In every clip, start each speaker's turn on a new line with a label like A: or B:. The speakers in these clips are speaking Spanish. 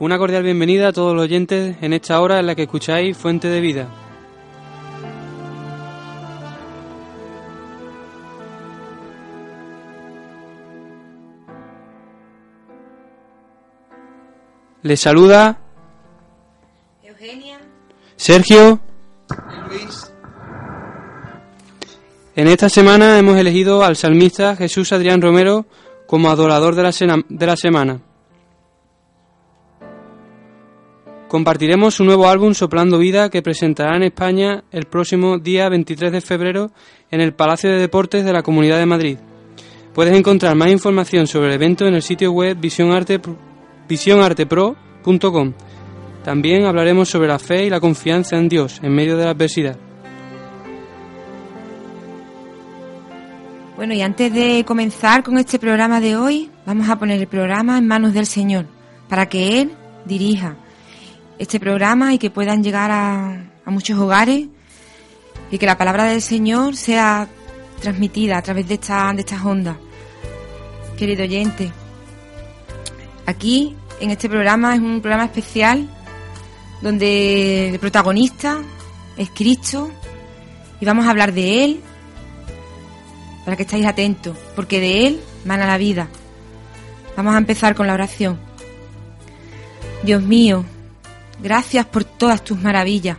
A: Una cordial bienvenida a todos los oyentes en esta hora en la que escucháis Fuente de Vida. Les saluda
B: Eugenia.
A: Sergio.
C: Luis.
A: En esta semana hemos elegido al salmista Jesús Adrián Romero como adorador de la, de la semana. Compartiremos su nuevo álbum Soplando Vida que presentará en España el próximo día 23 de febrero en el Palacio de Deportes de la Comunidad de Madrid. Puedes encontrar más información sobre el evento en el sitio web visionarte- visionartepro.com. También hablaremos sobre la fe y la confianza en Dios en medio de la adversidad.
B: Bueno, y antes de comenzar con este programa de hoy, vamos a poner el programa en manos del Señor, para que Él dirija este programa y que puedan llegar a, muchos hogares y que la palabra del Señor sea transmitida a través de, esta, de estas ondas. Querido oyente, aquí en este programa es un programa especial donde el protagonista es Cristo y vamos a hablar de Él para que estéis atentos, porque de Él mana la vida. Vamos a empezar con la oración. Dios mío, gracias por todas tus maravillas,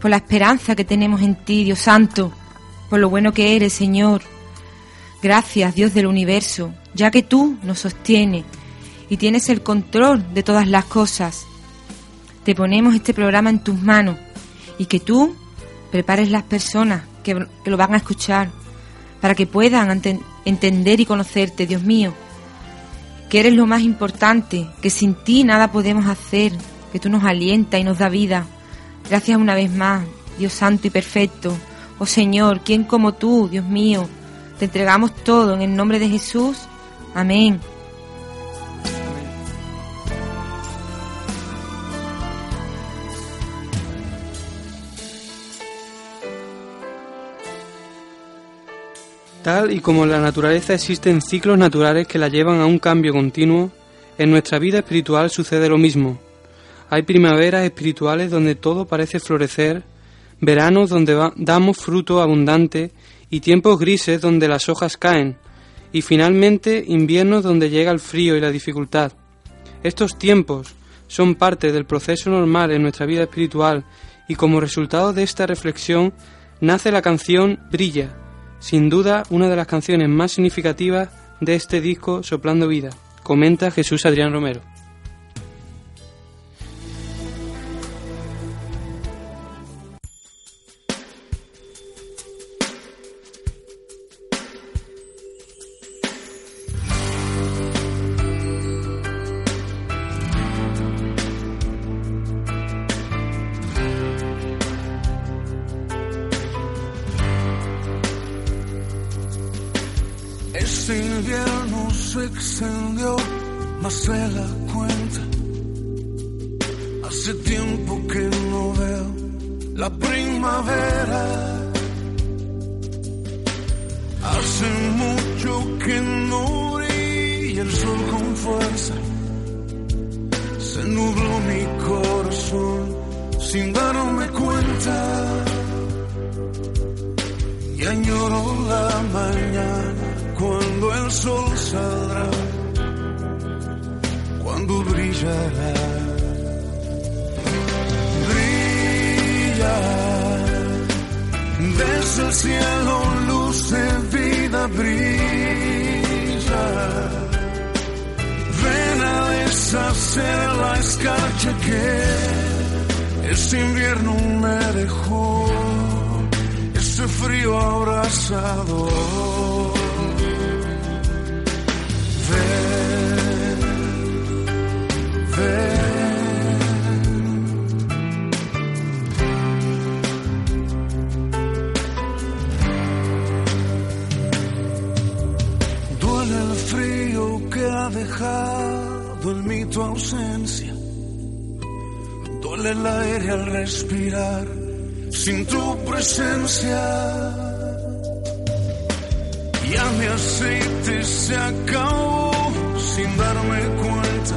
B: por la esperanza que tenemos en ti, Dios Santo, por lo bueno que eres, Señor. Gracias, Dios del universo, ya que tú nos sostienes y tienes el control de todas las cosas. Te ponemos este programa en tus manos y que tú prepares las personas que, que lo van a escuchar para que puedan entender y conocerte, Dios mío, que eres lo más importante, que sin ti nada podemos hacer, que tú nos alientas y nos da vida. Gracias una vez más, Dios santo y perfecto. Oh Señor, ¿quién como tú, Dios mío? Te entregamos todo en el nombre de Jesús. Amén.
A: Tal y como en la naturaleza existen ciclos naturales que la llevan a un cambio continuo, en nuestra vida espiritual sucede lo mismo. Hay primaveras espirituales donde todo parece florecer, veranos donde damos fruto abundante y tiempos grises donde las hojas caen, y finalmente inviernos donde llega el frío y la dificultad. Estos tiempos son parte del proceso normal en nuestra vida espiritual y como resultado de esta reflexión nace la canción Brilla, sin duda una de las canciones más significativas de este disco Soplando Vida, comenta Jesús Adrián Romero.
C: Este invierno se extendió más de la cuenta. Hace tiempo que no veo la primavera. Hace mucho que no brilla el sol con fuerza. Se nubló mi corazón sin darme cuenta. Y añoro la mañana cuando el sol saldrá, cuando brillará. Brilla desde el cielo, luz de vida brilla. Ven a deshacer la escarcha que este invierno me dejó este frío abrazador. Duele el frío que ha dejado en mí tu ausencia. Duele el aire al respirar sin tu presencia. Mi aceite se acabó sin darme cuenta.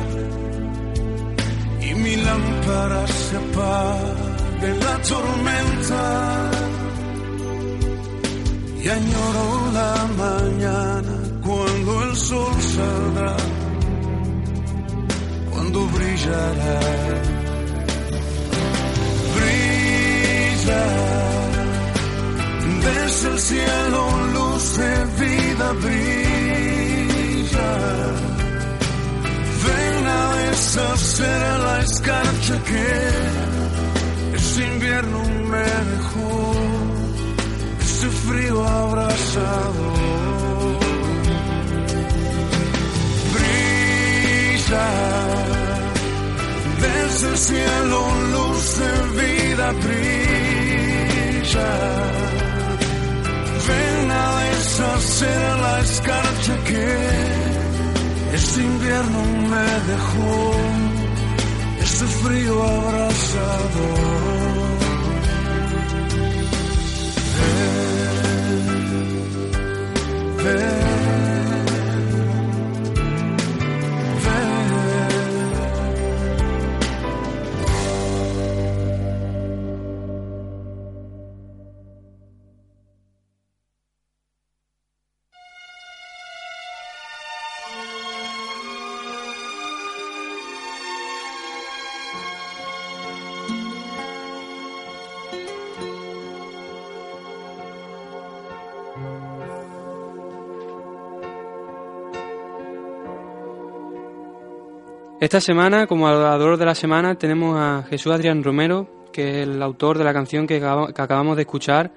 C: mi lámpara se apaga en la tormenta y añoro la mañana cuando el sol saldrá, cuando brillará. Brilla desde el cielo, vida brilla. Ven a deshacer la escarcha que este invierno me dejó ese frío abrazado. Brilla desde el cielo, luz de vida brilla. Ven a deshacer la escarcha que este invierno me dejó, este frío abrazado.
A: Esta semana, como adorador de la semana, tenemos a Jesús Adrián Romero, que es el autor de la canción que, acabamos de escuchar,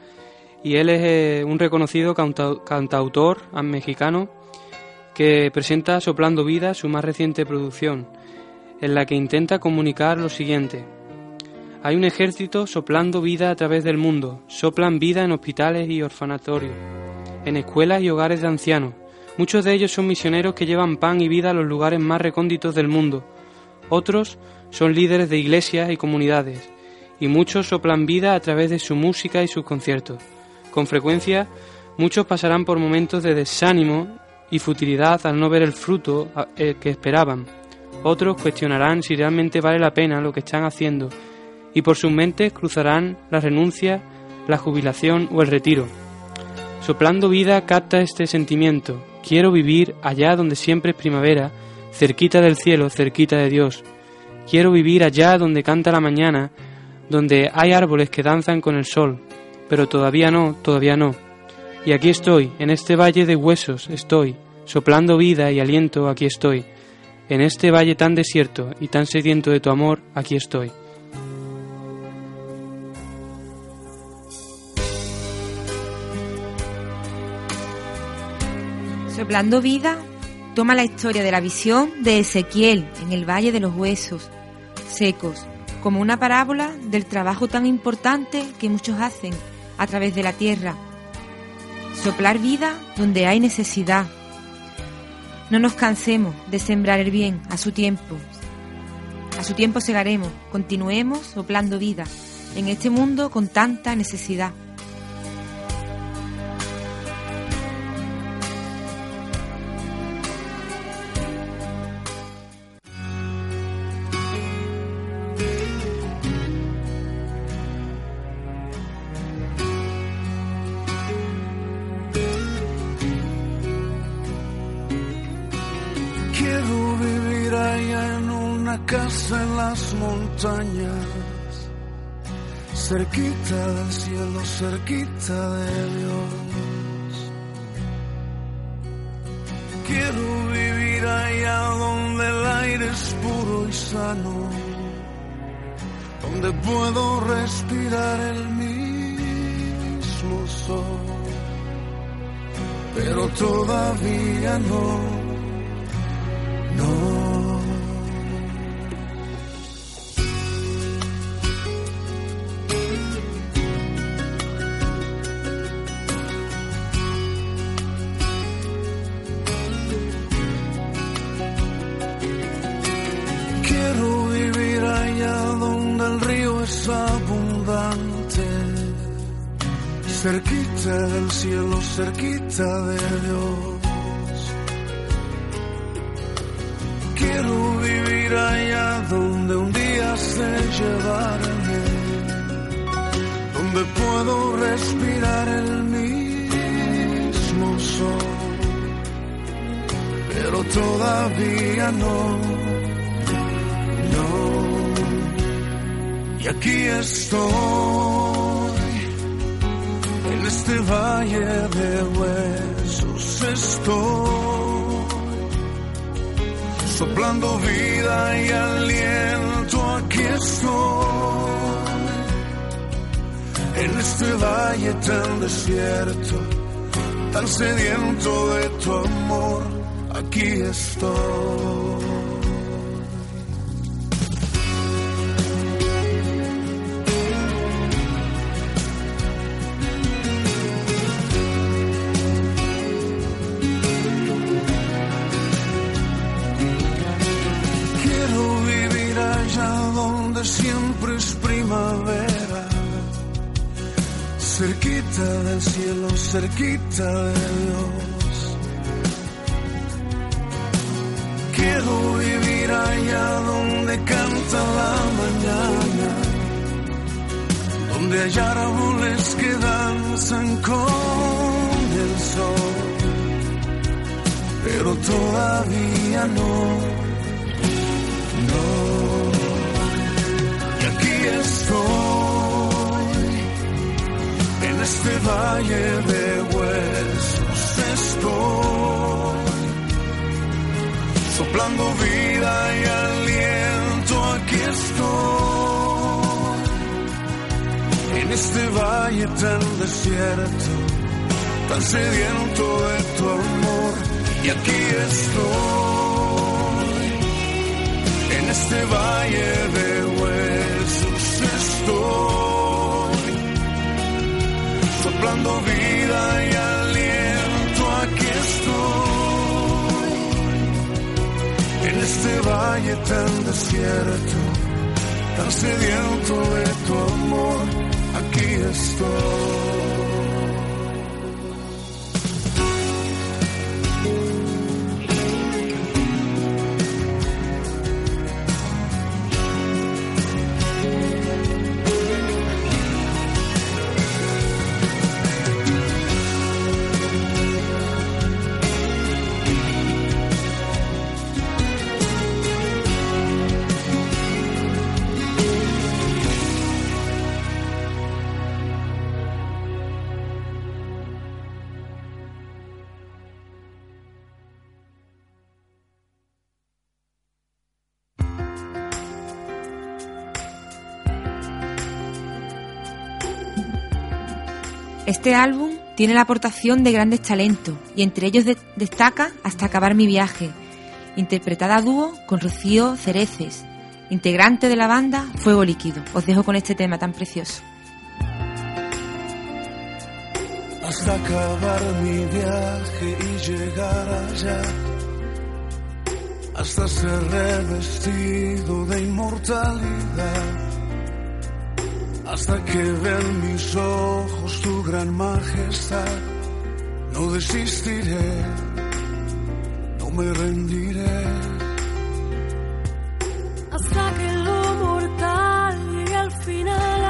A: y él es eh, un reconocido cantautor mexicano que presenta Soplando Vida, su más reciente producción, en la que intenta comunicar lo siguiente. Hay un ejército soplando vida a través del mundo, soplan vida en hospitales y orfanatorios, en escuelas y hogares de ancianos, Muchos de ellos son misioneros que llevan pan y vida a los lugares más recónditos del mundo. Otros son líderes de iglesias y comunidades. Y muchos soplan vida a través de su música y sus conciertos. Con frecuencia, muchos pasarán por momentos de desánimo y futilidad al no ver el fruto eh, que esperaban. Otros cuestionarán si realmente vale la pena lo que están haciendo y por sus mentes cruzarán la renuncia, la jubilación o el retiro. Soplando vida capta este sentimiento Quiero vivir allá donde siempre es primavera, cerquita del cielo, cerquita de Dios. Quiero vivir allá donde canta la mañana, donde hay árboles que danzan con el sol. Pero todavía no, todavía no. Y aquí estoy, en este valle de huesos estoy, soplando vida y aliento, aquí estoy. En este valle tan desierto y tan sediento de tu amor, aquí estoy.
B: Soplando vida, toma la historia de la visión de Ezequiel en el Valle de los Huesos Secos, como una parábola del trabajo tan importante que muchos hacen a través de la tierra. Soplar vida donde hay necesidad. No nos cansemos de sembrar el bien a su tiempo. A su tiempo segaremos, continuemos soplando vida en este mundo con tanta necesidad. Cerquita del cielo, cerquita de Dios. Quiero vivir allá donde el aire es puro y sano, donde puedo respirar el mismo sol, pero todavía no. Cerquita de Dios. Quiero vivir allá donde un día
C: de llevarme, donde puedo respirar el mismo sol, pero todavía no, no. Y aquí estoy, este valle de huesos estoy soplando vida y aliento, aquí estoy. En este valle tan desierto, tan sediento de tu amor, aquí estoy. Cielo, cerquita de Dios. Quiero vivir allá donde canta la mañana, donde hay árboles que danzan con el sol, pero todavía no. No. Y aquí estoy, este valle de huesos estoy, soplando vida y aliento, aquí estoy, en este valle tan desierto, tan sediento de tu amor, y aquí estoy. En este valle de huesos estoy, soplando vida y aliento, aquí estoy, en este valle tan desierto, tan sediento de tu amor, aquí estoy.
B: Este álbum tiene la aportación de grandes talentos y entre ellos de- destaca Hasta acabar mi viaje, interpretada a dúo con Rocío Cereces, integrante de la banda Fuego Líquido. Os dejo con este tema tan precioso.
C: hasta acabar mi viaje y llegar allá, hasta ser revestido de inmortalidad, hasta que vean mis ojos tu gran majestad, no desistiré, no me rendiré.
D: hasta que lo mortal llegue al final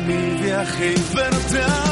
C: mi viaje y verte a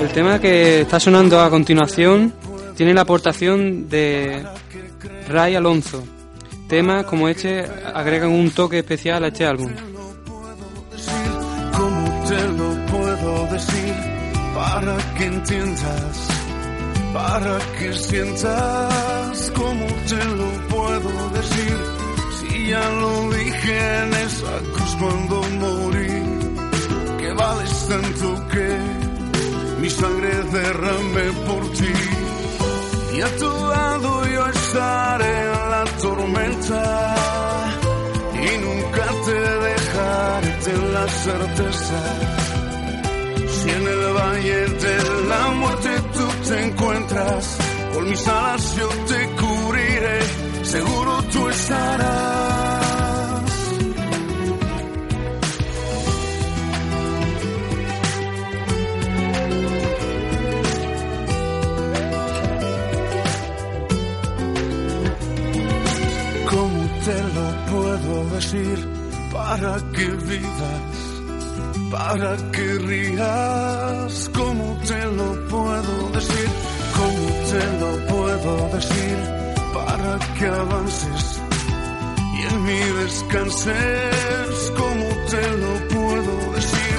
A: El tema que está sonando a continuación tiene la aportación de Ray Alonso. Temas como este agregan un toque especial a este álbum.
C: ¿Cómo te lo puedo decir? Para que entiendas, para que sientas. ¿Cómo te lo puedo decir? Si ya lo dije en esa cruz cuando morí, que vales tanto que mi sangre derramé por ti. Y a tu lado yo estaré y nunca te dejaré ten la certeza. Si en el valle de la muerte tú te encuentras, con mis alas yo te cubriré, seguro tú estarás. Puedo decir para que vivas, para que rías? ¿Cómo te lo puedo decir? ¿Cómo te lo puedo decir para que avances y en mí descanses? ¿Cómo te lo puedo decir?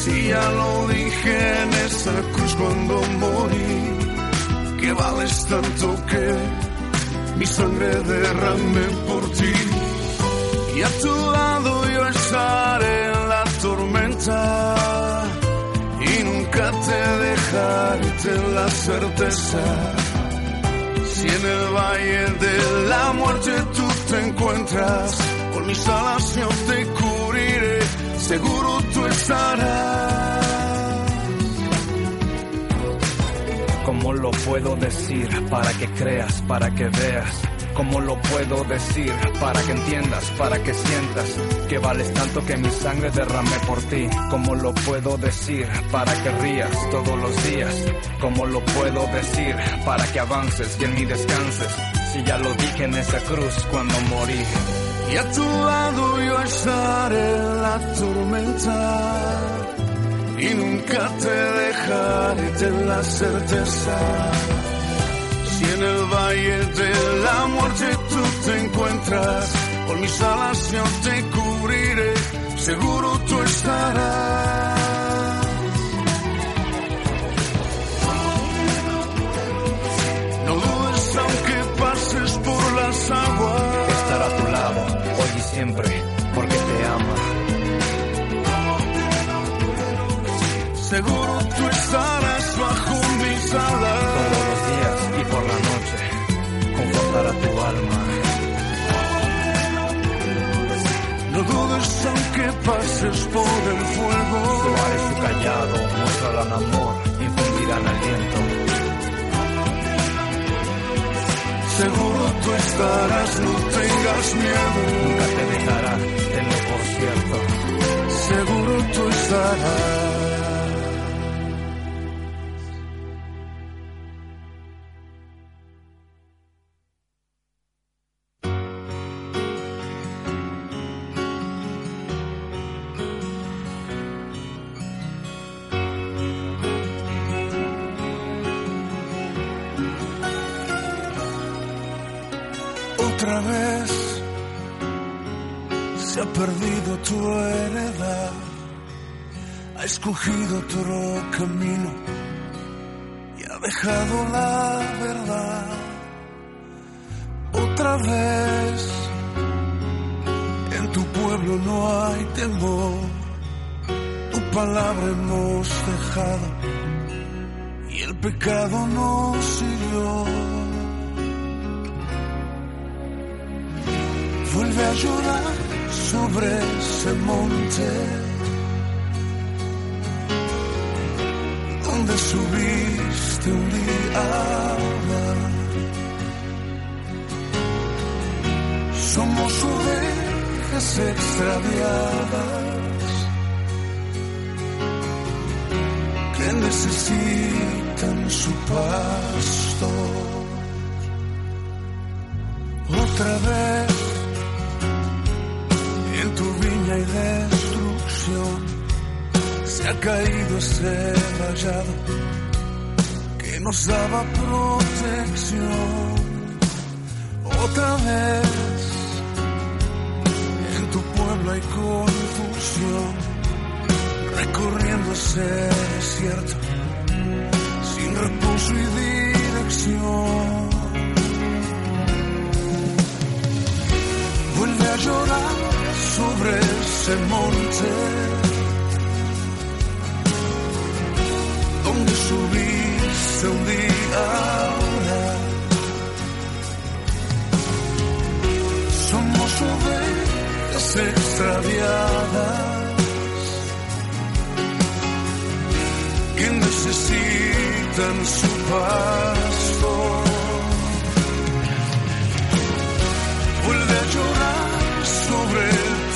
C: Si ya lo dije en esa cruz cuando morí, que vales tanto que mi sangre derramé por ti. Y a tu lado yo estaré en la tormenta y nunca te dejaré la certeza. Si en el valle de la muerte tú te encuentras, con mis alas yo te cubriré, seguro tú estarás.
E: ¿Cómo lo puedo decir para que creas, para que veas? ¿Cómo lo puedo decir para que entiendas, para que sientas que vales tanto que mi sangre derramé por ti? ¿Cómo lo puedo decir para que rías todos los días? ¿Cómo lo puedo decir para que avances y en mí descanses? Si ya lo dije en esa cruz cuando morí.
C: y a tu lado yo estaré en la tormenta y nunca te dejaré ten la certeza. Si en el valle de la muerte tú te encuentras, Con mis alas yo te cubriré, seguro tú estarás. No dudes aunque pases por las aguas.
E: Estar a tu lado, hoy y siempre, porque te ama.
C: Seguro tú estarás bajo mis alas. Pases por el fuego.
E: Suave su callado, mostrarán amor, infundirán aliento.
C: Seguro tú estarás, no tengas miedo.
E: Nunca te dejará, tenlo por cierto.
C: Seguro tú estarás. Otra vez se ha perdido tu heredad, ha escogido otro camino y ha dejado la verdad. Otra vez en tu pueblo no hay temor, tu palabra hemos dejado y el pecado nos hirió. Vuelve a llorar sobre ese monte donde subiste un día. Somos ovejas extraviadas que necesitan su pasto. Otra vez ha caído ese rayado que nos daba protección. Otra vez en tu pueblo hay confusión, recorriendo ese desierto sin reposo y dirección. Vuelve a llorar sobre ese monte necesitan su pasto. Vuelve a llorar sobre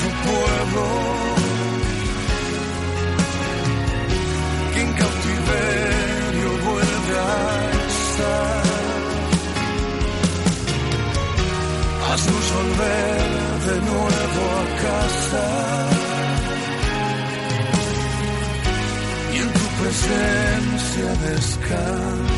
C: tu pueblo que en cautiverio vuelve a estar. Haznos volver de nuevo a casa en tu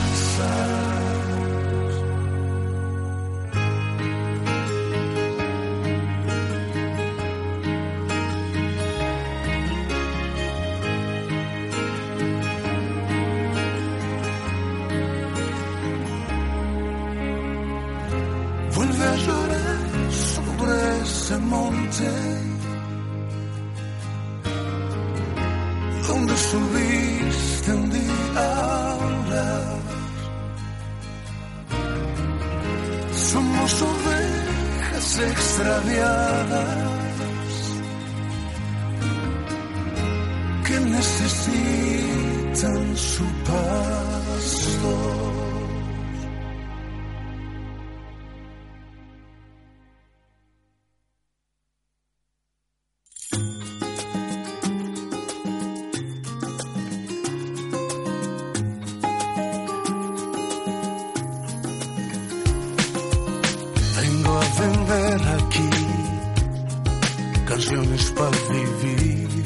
C: para vivir,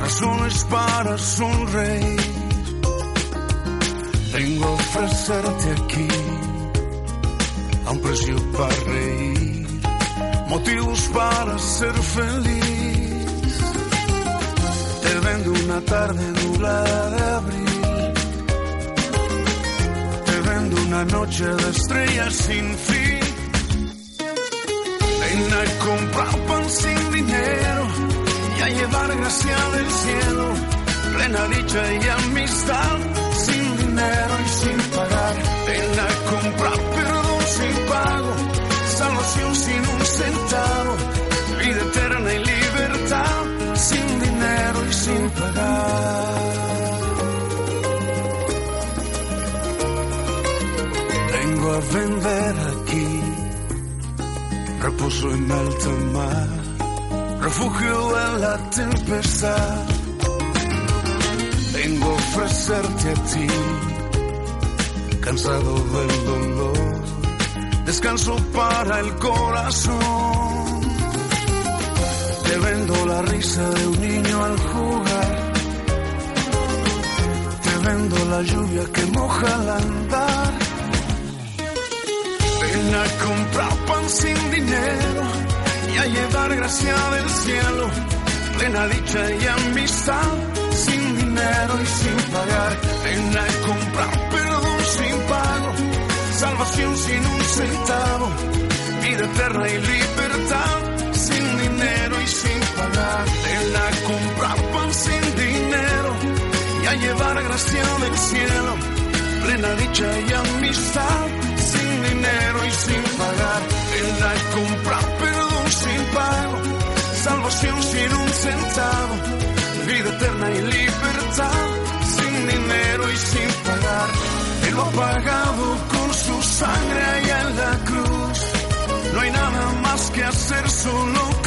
C: razones para sonreír. Vengo a ofrecerte aquí a un precio para reír, motivos para ser feliz. Te vendo una tarde nublada de abril. Te vendo una noche de estrellas sin fin. Ven a comprar pan sin dinero llevar gracia del cielo. Plena dicha y amistad sin dinero y sin pagar. Ven a comprar perdón sin pago, salvación sin un centavo, vida eterna y libertad sin dinero y sin pagar. Vengo a vender aquí reposo en alta mar, refugio en la tempestad. Vengo a ofrecerte a ti, cansado del dolor, descanso para el corazón. Te vendo la risa de un niño al jugar, te vendo la lluvia que moja al andar. Ven a comprar pan sin dinero a llevar gracia del cielo, plena dicha y amistad, sin dinero y sin pagar. Ven a comprar perdón sin pago, salvación sin un centavo, vida eterna y libertad, sin dinero y sin pagar. Ven a comprar pan sin dinero y a llevar gracia del cielo, plena dicha y amistad sin dinero y sin pagar. Ven a comprar perdón pago, salvación sin un centavo, vida eterna y libertad, sin dinero y sin pagar. Él lo ha pagado con su sangre allá en la cruz. No hay nada más que hacer, solo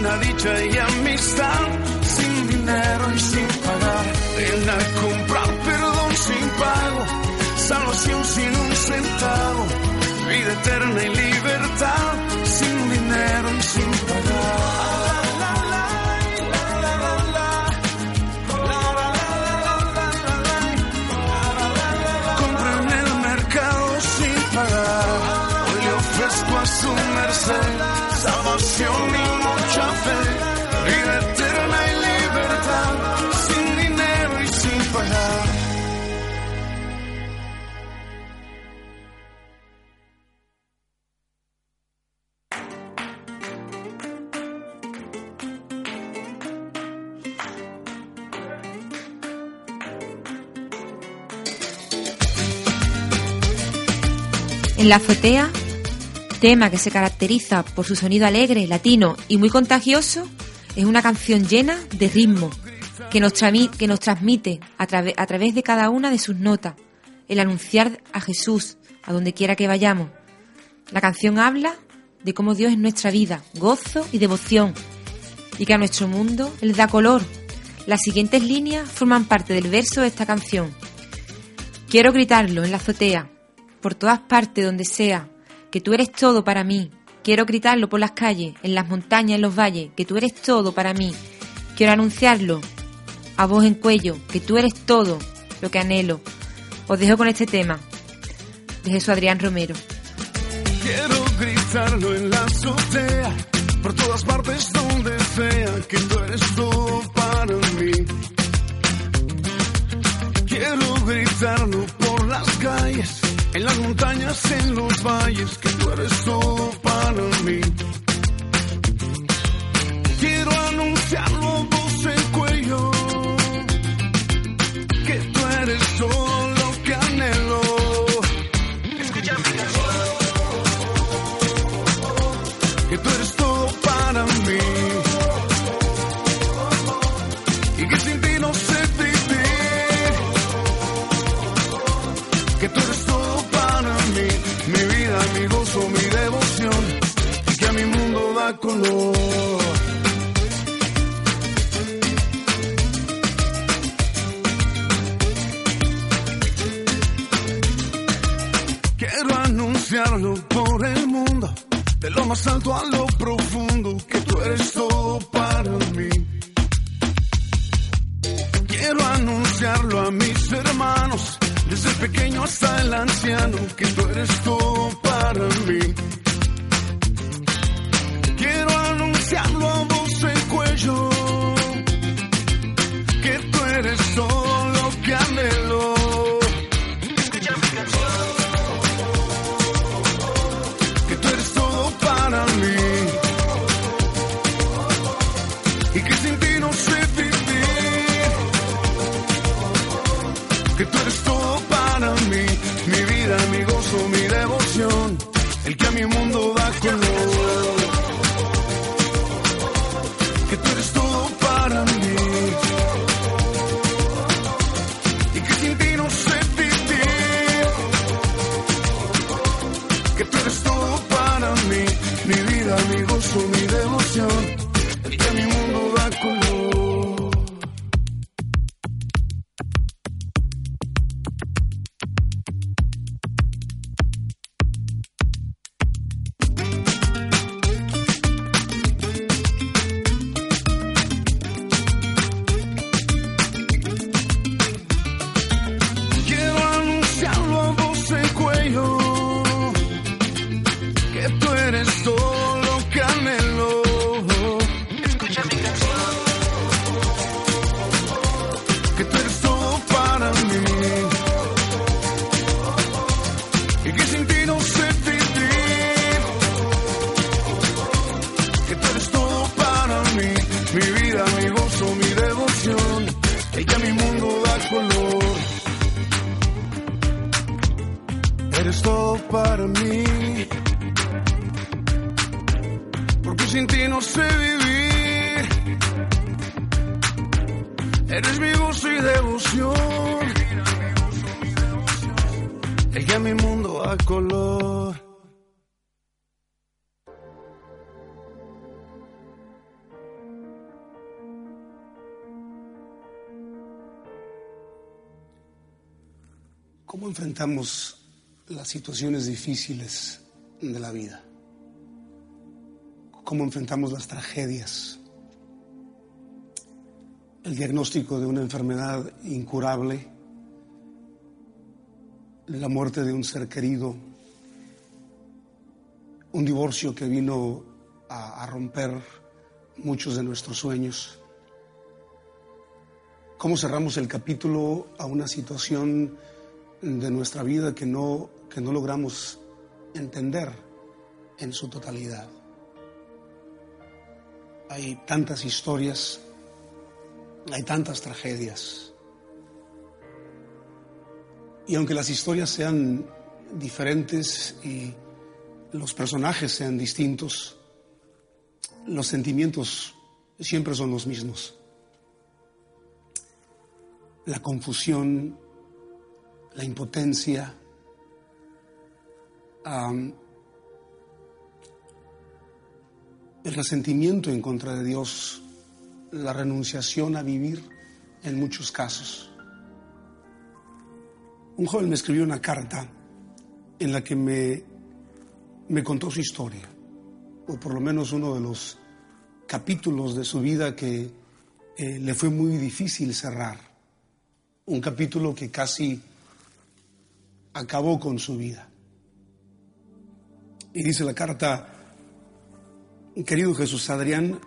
C: plena dicha y amistad, sin dinero y sin pagar. Ven a comprar perdón sin pago, salvación sin un centavo, vida eterna y libertad, En
B: la azotea, tema que se caracteriza por su sonido alegre, latino y muy contagioso, es una canción llena de ritmo que nos, transmite a, a través de cada una de sus notas el anunciar a Jesús a donde quiera que vayamos. La canción habla de cómo Dios es nuestra vida, gozo y devoción, y que a nuestro mundo les da color. Las siguientes líneas forman parte del verso de esta canción. Quiero gritarlo en la azotea, por todas partes donde sea, que tú eres todo para mí. Quiero gritarlo por las calles, en las montañas, en los valles, que tú eres todo para mí. Quiero anunciarlo a voz en cuello, que tú eres todo lo que anhelo. Os dejo con este tema de Jesús Adrián Romero.
C: Quiero gritarlo en la azotea, por todas partes donde sea, que tú eres todo para mí. Quiero gritarlo por las calles, en las montañas, en los valles, que tú eres todo para mí. Quiero anunciarlo color. anunciarlo por el mundo, de lo más alto a lo profundo, que tú eres todo para mí. Quiero anunciarlo a mis hermanos, desde el pequeño hasta el anciano, que tú eres todo para mí. Anunciarlo a voz en cuello,
F: ¿Cómo enfrentamos las situaciones difíciles de la vida? ¿Cómo enfrentamos las tragedias? El diagnóstico de una enfermedad incurable, la muerte de un ser querido, un divorcio que vino a, a romper muchos de nuestros sueños. ¿Cómo cerramos el capítulo a una situación de nuestra vida que no, que no logramos entender en su totalidad. Hay tantas historias, hay tantas tragedias. Y aunque las historias sean diferentes y los personajes sean distintos, los sentimientos siempre son los mismos. La confusión, la impotencia, el resentimiento en contra de Dios, la renunciación a vivir en muchos casos. Un joven me escribió una carta en la que me, me contó su historia, o por lo menos uno de los capítulos de su vida que eh, le fue muy difícil cerrar. Un capítulo que casi acabó con su vida. Y dice la carta, querido Jesús Adrián,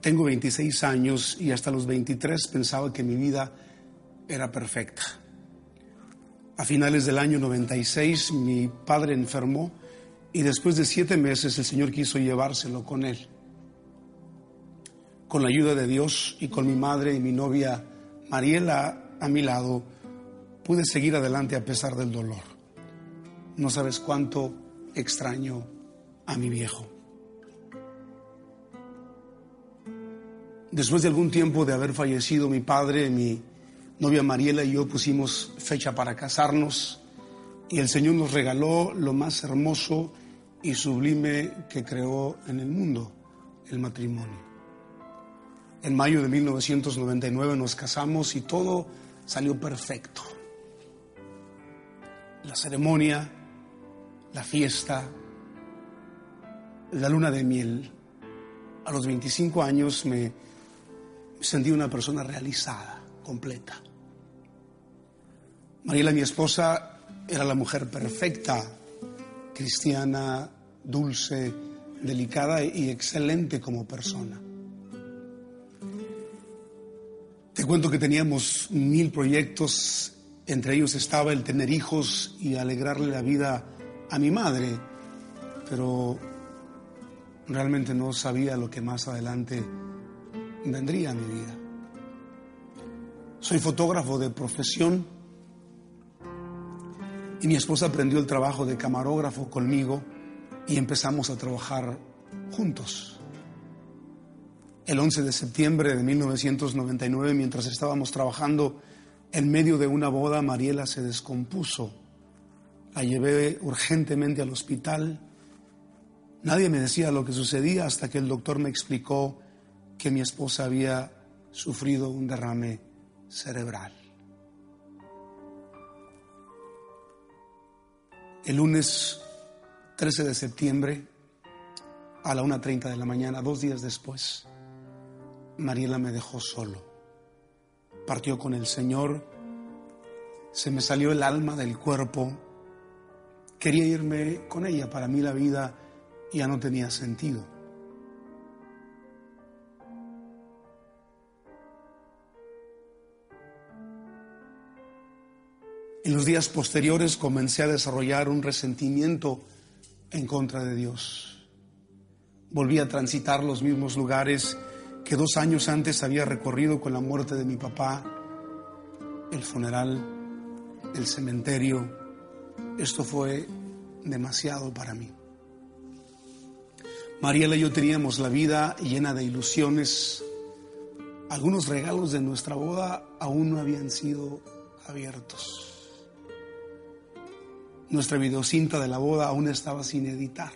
F: tengo 26 años y hasta los 23 pensaba que mi vida era perfecta. A finales del año 96 mi padre enfermó y después de siete meses el Señor quiso llevárselo con él. Con la ayuda de Dios y con mi madre y mi novia Mariela a mi lado, pude seguir adelante a pesar del dolor. No sabes cuánto extraño a mi viejo. Después de algún tiempo de haber fallecido mi padre, mi novia Mariela y yo pusimos fecha para casarnos y el Señor nos regaló lo más hermoso y sublime que creó en el mundo, el matrimonio. En mayo de 1999 nos casamos y todo salió perfecto. La ceremonia, la fiesta, la luna de miel. A los 25 años me sentí una persona realizada, completa. Mariela, mi esposa, era la mujer perfecta, cristiana, dulce, delicada y excelente como persona. Te cuento que teníamos mil proyectos, entre ellos estaba el tener hijos y alegrarle la vida a mi madre, pero realmente no sabía lo que más adelante vendría a mi vida. Soy fotógrafo de profesión y mi esposa aprendió el trabajo de camarógrafo conmigo y empezamos a trabajar juntos. El 11 de septiembre de 1999, mientras estábamos trabajando en medio de una boda, Mariela se descompuso. La llevé urgentemente al hospital. Nadie me decía lo que sucedía hasta que el doctor me explicó que mi esposa había sufrido un derrame cerebral. El lunes 13 de septiembre, a la 1.30 de la mañana, dos días después, Mariela me dejó solo. Partió con el Señor, se me salió el alma del cuerpo. Quería irme con ella, para mí la vida ya no tenía sentido. En los días posteriores comencé a desarrollar un resentimiento en contra de Dios. Volví a transitar los mismos lugares que dos años antes había recorrido con la muerte de mi papá, el funeral, el cementerio. Esto fue demasiado para mí. Mariela y yo teníamos la vida llena de ilusiones. Algunos regalos de nuestra boda aún no habían sido abiertos. Nuestra videocinta de la boda aún estaba sin editar.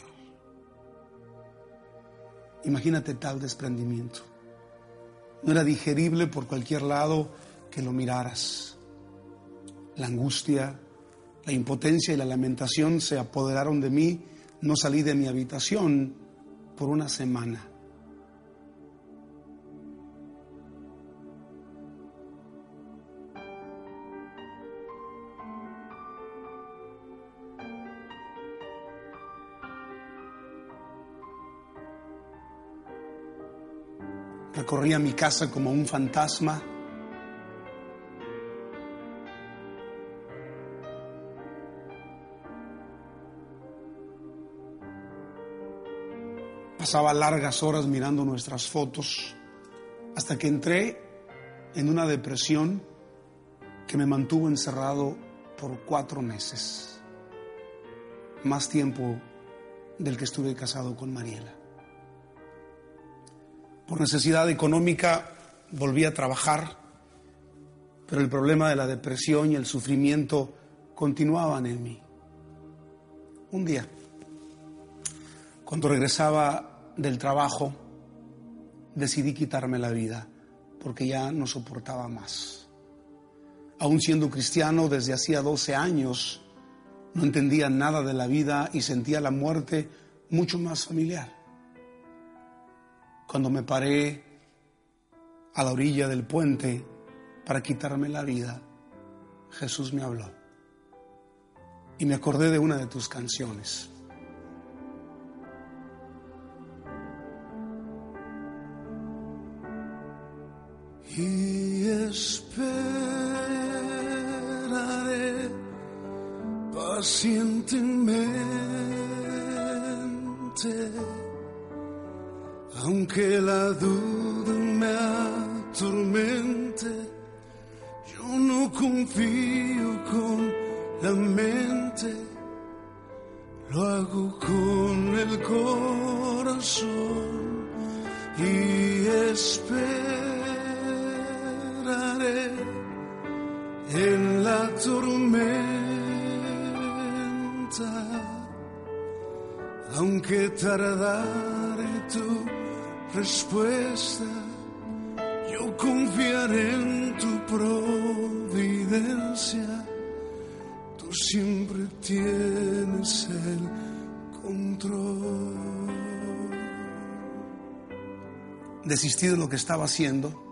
F: Imagínate tal desprendimiento. No era digerible por cualquier lado que lo miraras. La angustia, la impotencia y la lamentación se apoderaron de mí. No salí de mi habitación por una semana. Recorría mi casa como un fantasma. Pasaba largas horas mirando nuestras fotos hasta que entré en una depresión que me mantuvo encerrado por cuatro meses, más tiempo del que estuve casado con Mariela. Por necesidad económica volví a trabajar, pero el problema de la depresión y el sufrimiento continuaban en mí. Un día, cuando regresaba del trabajo, decidí quitarme la vida porque ya no soportaba más. Aún siendo cristiano desde hacía 12 años, no entendía nada de la vida y sentía la muerte mucho más familiar. Cuando me paré a la orilla del puente para quitarme la vida, Jesús me habló. Y me acordé de una de tus canciones.
C: Y esperaré pacientemente aunque la duda me atormente, yo no confío con la mente, lo hago con el corazón y esperaré en la tormenta, aunque tardaré tú respuesta. Yo confiaré en tu providencia. Tú siempre tienes el control.
F: Desistí de lo que estaba haciendo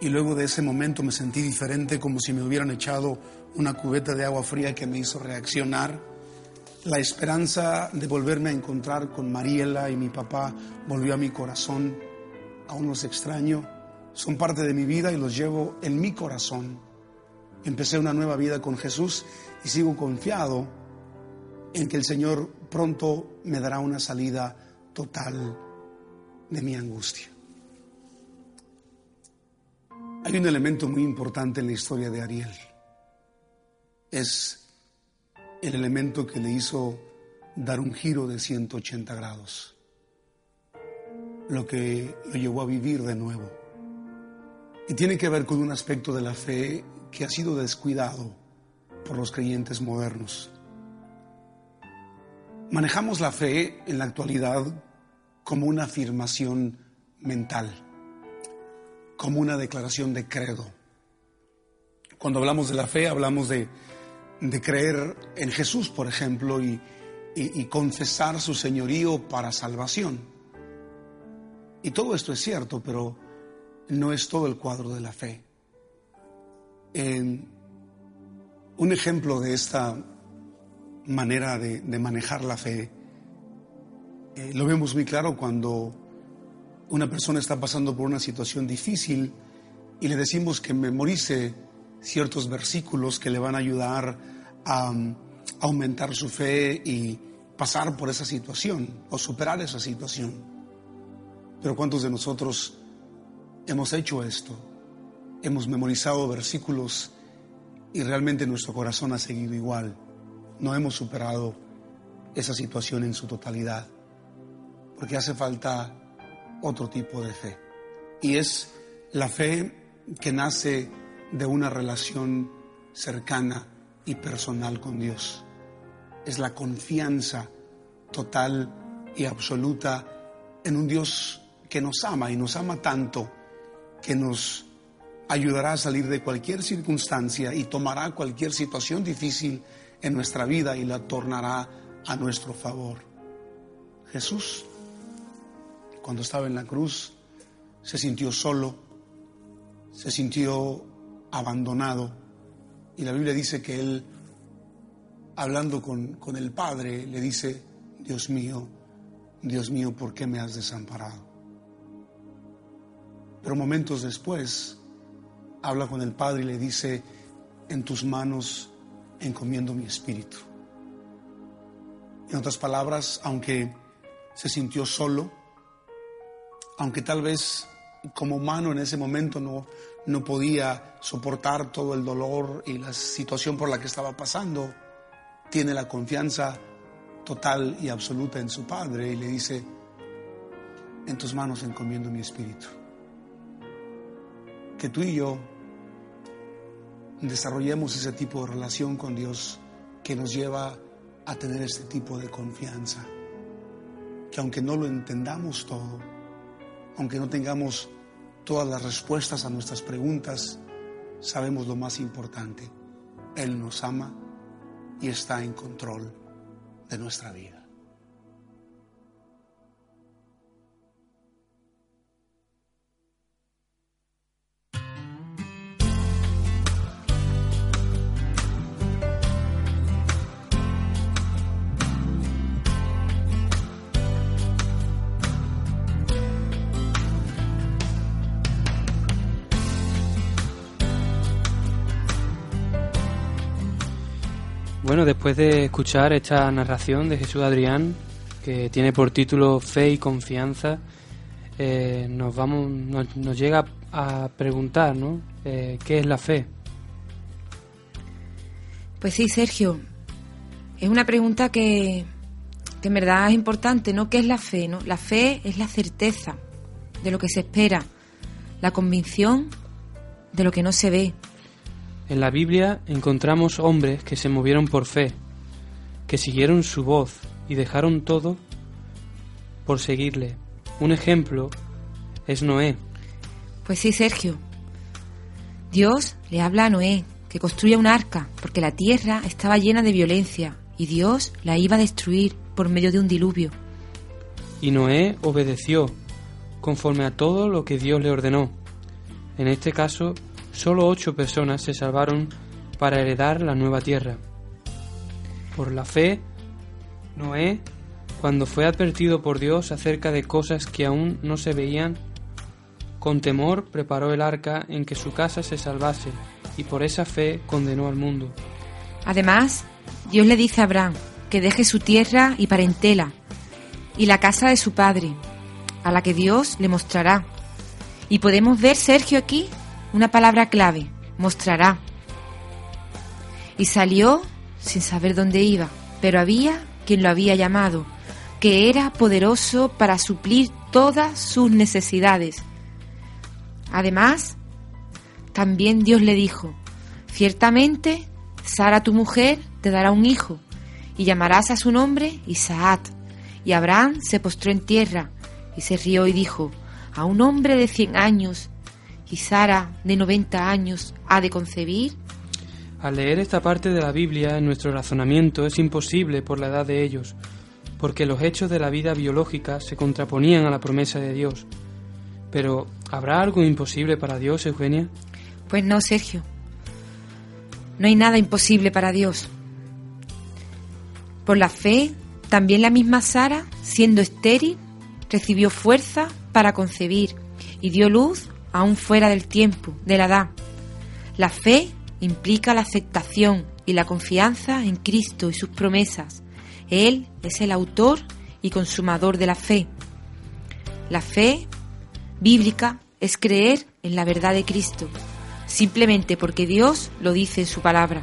F: y luego de ese momento me sentí diferente como si me hubieran echado una cubeta de agua fría que me hizo reaccionar. La esperanza de volverme a encontrar con Mariela y mi papá volvió a mi corazón. Aún los extraño, son parte de mi vida y los llevo en mi corazón. Empecé una nueva vida con Jesús y sigo confiado en que el Señor pronto me dará una salida total de mi angustia. Hay un elemento muy importante en la historia de Ariel. Es el elemento que le hizo dar un giro de 180 grados, lo que lo llevó a vivir de nuevo. Y tiene que ver con un aspecto de la fe que ha sido descuidado por los creyentes modernos. Manejamos la fe en la actualidad como una afirmación mental, como una declaración de credo. Cuando hablamos de la fe hablamos de, de creer en Jesús, por ejemplo, y, y, confesar su señorío para salvación. Y todo esto es cierto, pero no es todo el cuadro de la fe. En un ejemplo de esta manera de, de manejar la fe eh, lo vemos muy claro cuando una persona está pasando por una situación difícil y le decimos que memorice ciertos versículos que le van a ayudar a, um, aumentar su fe y pasar por esa situación o superar esa situación. Pero ¿cuántos de nosotros hemos hecho esto? Hemos memorizado versículos y realmente nuestro corazón ha seguido igual. No hemos superado esa situación en su totalidad, porque hace falta otro tipo de fe. Y es la fe que nace de una relación cercana y personal con Dios. Es la confianza total y absoluta en un Dios que nos ama y nos ama tanto que nos ayudará a salir de cualquier circunstancia y tomará cualquier situación difícil en nuestra vida y la tornará a nuestro favor. Jesús, cuando estaba en la cruz, se sintió solo, se sintió abandonado y la Biblia dice que él, hablando con, con el Padre, le dice, Dios mío, Dios mío, ¿por qué me has desamparado? Pero momentos después habla con el Padre y le dice, en tus manos encomiendo mi espíritu. En otras palabras, aunque se sintió solo, aunque tal vez como humano en ese momento no, no podía soportar todo el dolor y la situación por la que estaba pasando, tiene la confianza total y absoluta en su Padre y le dice, en tus manos encomiendo mi espíritu que tú y yo desarrollemos ese tipo de relación con Dios que nos lleva a tener este tipo de confianza. Que aunque no lo entendamos todo, aunque no tengamos todas las respuestas a nuestras preguntas, sabemos lo más importante. Él nos ama y está en control de nuestra vida.
A: Bueno, después de escuchar esta narración de Jesús Adrián, que tiene por título Fe y Confianza, eh, nos, vamos, nos, llega a preguntar, ¿no? Eh, ¿Qué es la fe?
B: Pues sí, Sergio. Es una pregunta que, que en verdad es importante, ¿no? ¿Qué es la fe? ¿no? La fe es la certeza de lo que se espera, la convicción de lo que no se ve,
A: en la Biblia encontramos hombres que se movieron por fe, que siguieron su voz y dejaron todo por seguirle. Un ejemplo es Noé.
B: Pues sí, Sergio. Dios le habla a Noé que construya un arca, porque la tierra estaba llena de violencia y Dios la iba a destruir por medio de un diluvio.
A: Y Noé obedeció conforme a todo lo que Dios le ordenó. En este caso, solo ocho personas se salvaron para heredar la nueva tierra. Por la fe, Noé, cuando fue advertido por Dios acerca de cosas que aún no se veían, con temor preparó el arca en que su casa se salvase, y por esa fe condenó al mundo.
B: Además, Dios le dice a Abraham que deje su tierra y parentela y la casa de su padre, a la que Dios le mostrará. Y podemos ver, Sergio, aquí una palabra clave, mostrará. Y salió sin saber dónde iba, pero había quien lo había llamado, que era poderoso para suplir todas sus necesidades. Además, también Dios le dijo, ciertamente Sara tu mujer te dará un hijo, y llamarás a su nombre Isaac. Y Abraham se postró en tierra, y se rió y dijo, a un hombre de cien años, y Sara de noventa años, ha de concebir.
A: Al leer esta parte de la Biblia, en nuestro razonamiento es imposible por la edad de ellos, porque los hechos de la vida biológica se contraponían a la promesa de Dios. Pero, ¿habrá algo imposible para Dios, Eugenia?
B: Pues no, Sergio. No hay nada imposible para Dios. Por la fe, también la misma Sara, siendo estéril, recibió fuerza para concebir y dio luz aún fuera del tiempo, de la edad. La fe implica la aceptación y la confianza en Cristo y sus promesas. Él es el autor y consumador de la fe. La fe bíblica es creer en la verdad de Cristo, simplemente porque Dios lo dice en su palabra.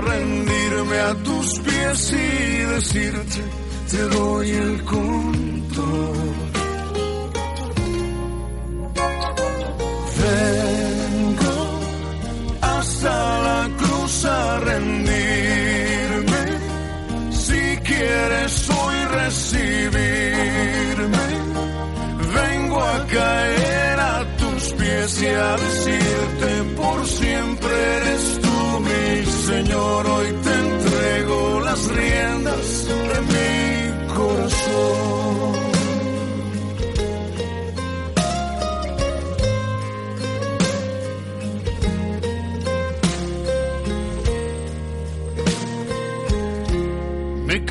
C: Rendirme a tus pies y decirte, te doy el control.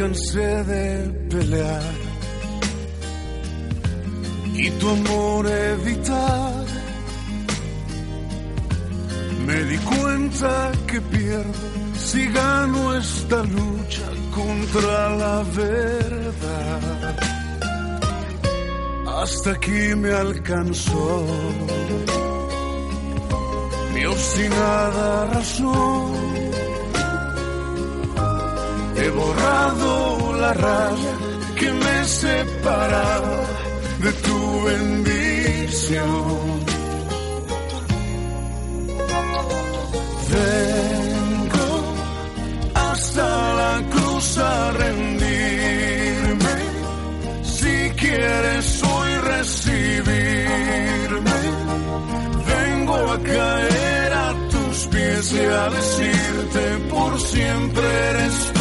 C: Cansé de pelear y tu amor evitar. Me di cuenta que pierdo si gano esta lucha contra la verdad. Hasta aquí me alcanzó mi obstinada razón. Borrado la raya que me separaba de tu bendición. Vengo hasta la cruz a rendirme. Si quieres hoy recibirme, vengo empiece a decirte por siempre eres tú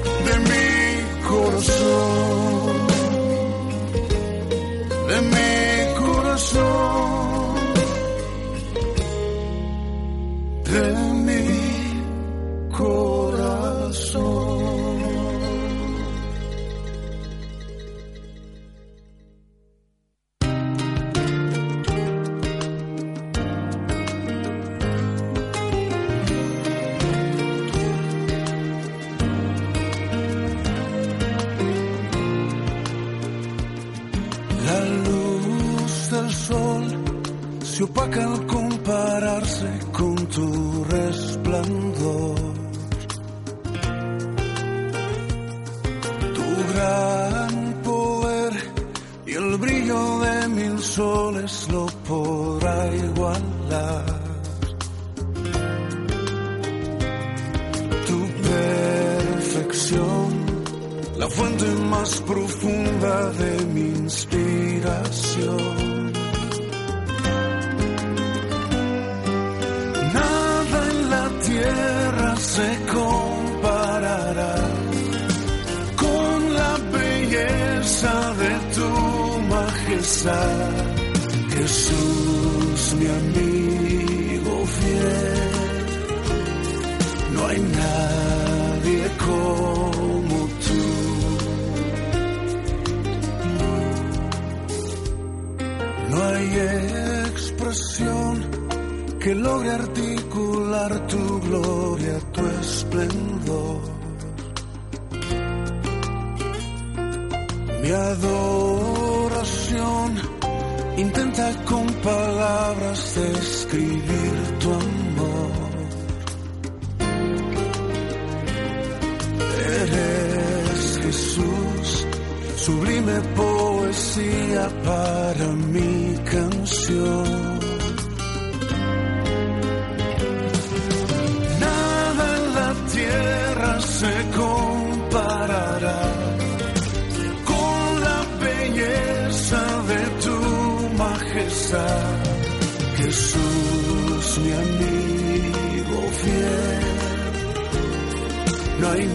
C: corazón, de mi corazón, de mi corazón. Se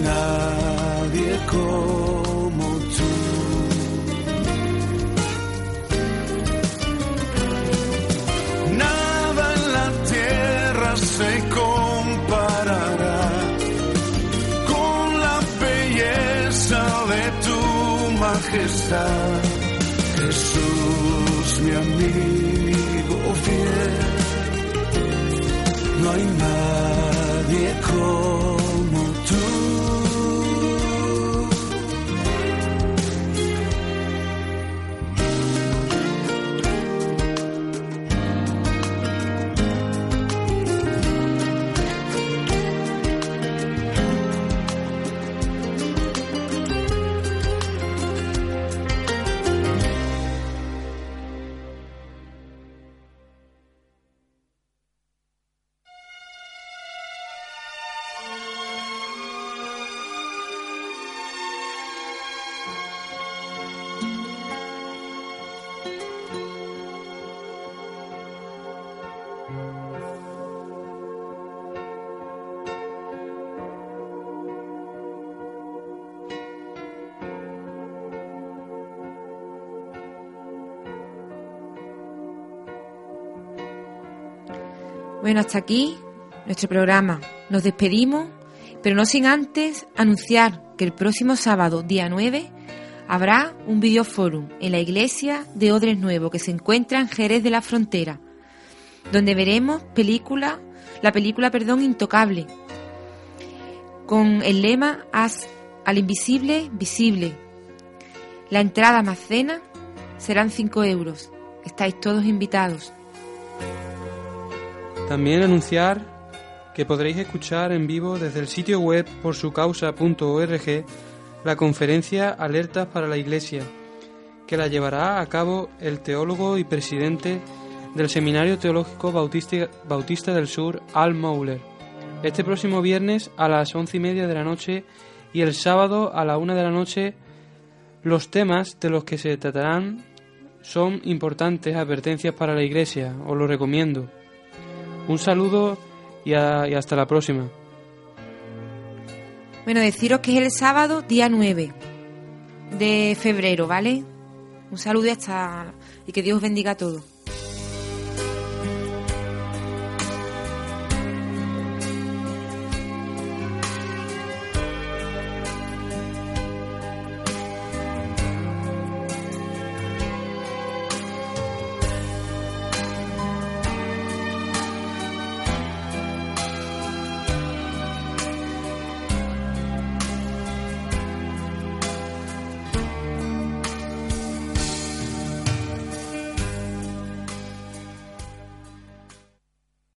C: No
B: Bueno, hasta aquí nuestro programa. Nos despedimos, pero no sin antes anunciar que el próximo sábado, día 9, habrá un videoforum en la iglesia de Odres Nuevo que se encuentra en Jerez de la Frontera, donde veremos película, la película, perdón, Intocable, con el lema Haz al invisible visible. La entrada más cena serán 5 euros. Estáis todos invitados.
A: También anunciar que podréis escuchar en vivo desde el sitio web por su causa.org la conferencia Alertas para la Iglesia, que la llevará a cabo el teólogo y presidente del Seminario Teológico Bautista, del Sur, Al Mauler, este próximo viernes a las once y media de la noche y el sábado a la una de la noche. Los temas de los que se tratarán son importantes advertencias para la Iglesia, os lo recomiendo. Un saludo y, a- hasta la próxima.
B: Bueno, deciros que es el sábado, día 9 de febrero, ¿vale? Un saludo y hasta... y que Dios os bendiga a todos.